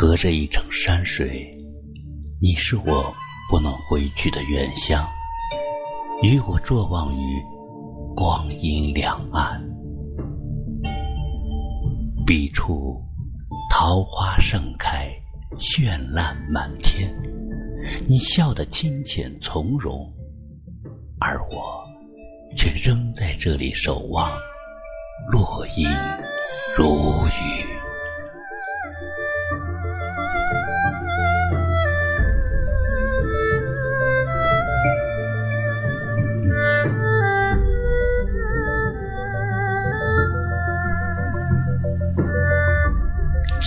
隔着一程山水，你是我不能回去的远乡，与我坐望于光阴两岸。彼处桃花盛开，绚烂满天，你笑得清浅从容，而我却仍在这里守望，落英如雨。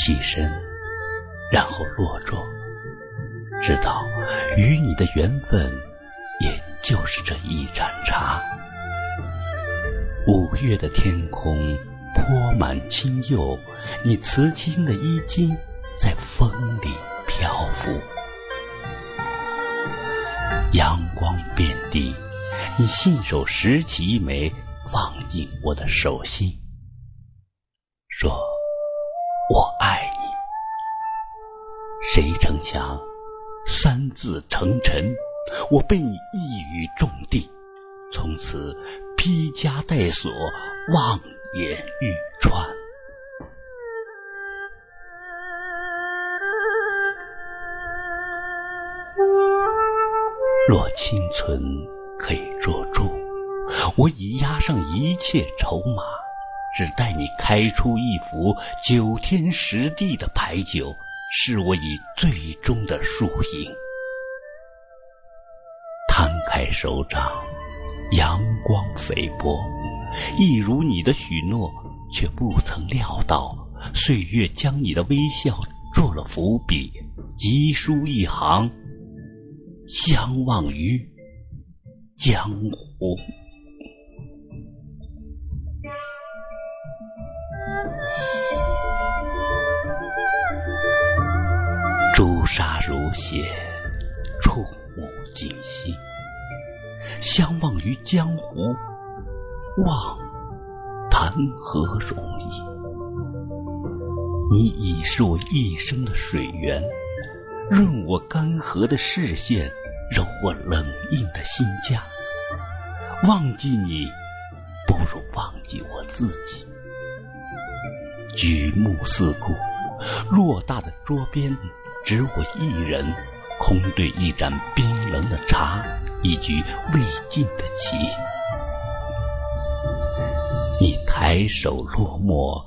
起身，然后落座，知道与你的缘分，也就是这一盏茶。五月的天空泼满青釉，你瓷青的衣襟在风里漂浮。阳光遍地，你信手拾起一枚，放进我的手心，说。我爱你，谁成想三字成尘，我被你一语中的，从此披枷带锁，望眼欲穿。若清存可以做主，我已押上一切筹码。只待你开出一幅九天十地的牌九，是我以最终的输赢。摊开手掌，阳光飞波，一如你的许诺，却不曾料到岁月将你的微笑做了伏笔，急书一行：相忘于江湖。朱砂如血，触目惊心。相忘于江湖，忘谈何容易？你已是我一生的水源，润我干涸的视线，柔我冷硬的心架。忘记你，不如忘记我自己。举目四顾，偌大的桌边。只我一人，空对一盏冰冷的茶，一局未尽的棋。你抬手落墨，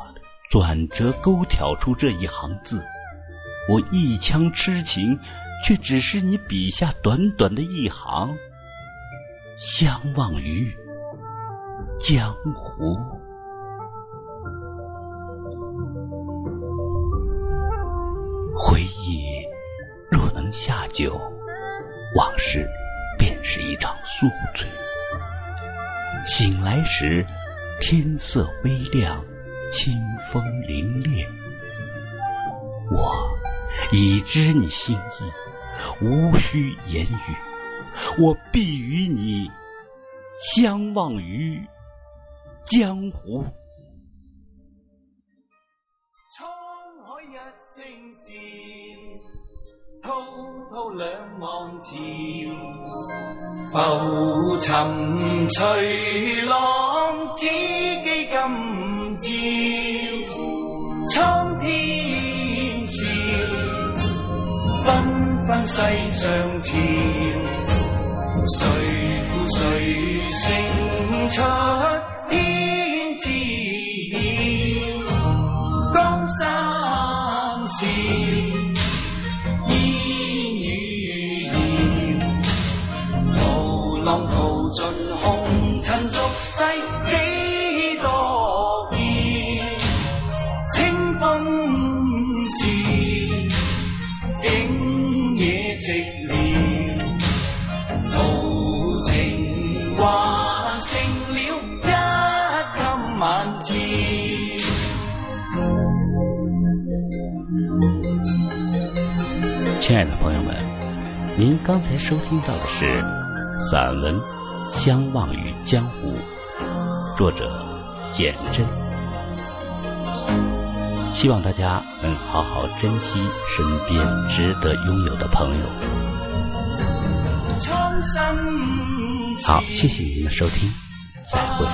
转折勾挑出这一行字，我一腔痴情，却只是你笔下短短的一行。相忘于江湖，若能。下酒，往事便是一场宿醉。醒来时，天色微亮，清风凛冽。我已知你心意，无需言语，我必与你相忘于江湖。声笑。滔滔两岸潮，浮沉随浪，只记今朝。苍天笑，纷纷世上潮。谁负谁胜出天知晓？浪淘尽红尘俗世几多变，清风是景野寂寥，豪情还剩了一襟晚照。亲爱的朋友们，您刚才收听到的是。散文《相忘于江湖》，作者简真。希望大家能好好珍惜身边值得拥有的朋友。好，谢谢您的收听，再会。